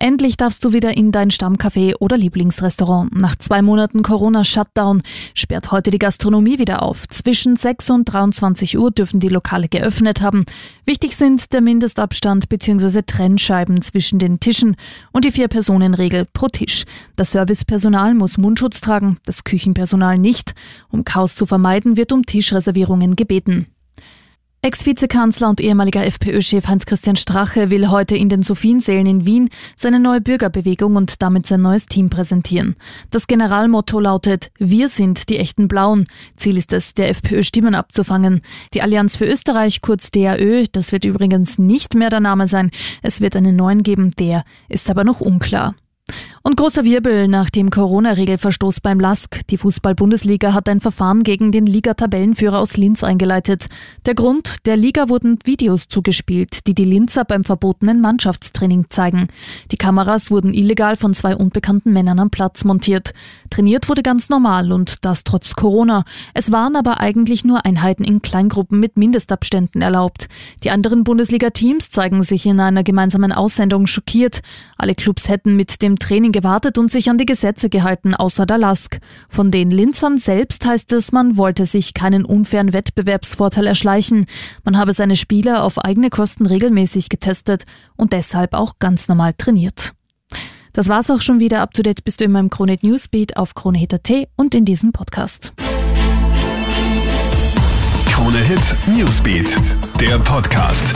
Endlich darfst du wieder in dein Stammcafé oder Lieblingsrestaurant. Nach zwei Monaten Corona-Shutdown sperrt heute die Gastronomie wieder auf. Zwischen 6 und 23 Uhr dürfen die Lokale geöffnet haben. Wichtig sind der Mindestabstand bzw. Trennscheiben zwischen den Tischen und die Vier-Personen-Regel pro Tisch. Das Servicepersonal muss Mundschutz tragen, das Küchenpersonal nicht. Um Chaos zu vermeiden, wird um Tischreservierungen gebeten. Ex-Vizekanzler und ehemaliger FPÖ-Chef Heinz-Christian Strache will heute in den Sophiensälen in Wien seine neue Bürgerbewegung und damit sein neues Team präsentieren. Das Generalmotto lautet Wir sind die echten Blauen. Ziel ist es, der FPÖ Stimmen abzufangen. Die Allianz für Österreich, kurz DAÖ, das wird übrigens nicht mehr der Name sein. Es wird einen neuen geben, der ist aber noch unklar. Und großer Wirbel nach dem Corona-Regelverstoß beim LASK. Die Fußball-Bundesliga hat ein Verfahren gegen den Liga-Tabellenführer aus Linz eingeleitet. Der Grund, der Liga wurden Videos zugespielt, die die Linzer beim verbotenen Mannschaftstraining zeigen. Die Kameras wurden illegal von zwei unbekannten Männern am Platz montiert. Trainiert wurde ganz normal und das trotz Corona. Es waren aber eigentlich nur Einheiten in Kleingruppen mit Mindestabständen erlaubt. Die anderen Bundesliga-Teams zeigen sich in einer gemeinsamen Aussendung schockiert. Alle Clubs hätten mit dem Training gewartet und sich an die Gesetze gehalten, außer der LASK. Von den Linzern selbst heißt es, man wollte sich keinen unfairen Wettbewerbsvorteil erschleichen. Man habe seine Spieler auf eigene Kosten regelmäßig getestet und deshalb auch ganz normal trainiert. Das war's auch schon wieder. Up to date bist du immer im Krone Newsbeat auf KroneHit.at und in diesem Podcast. Krone Hit Newsbeat, der Podcast.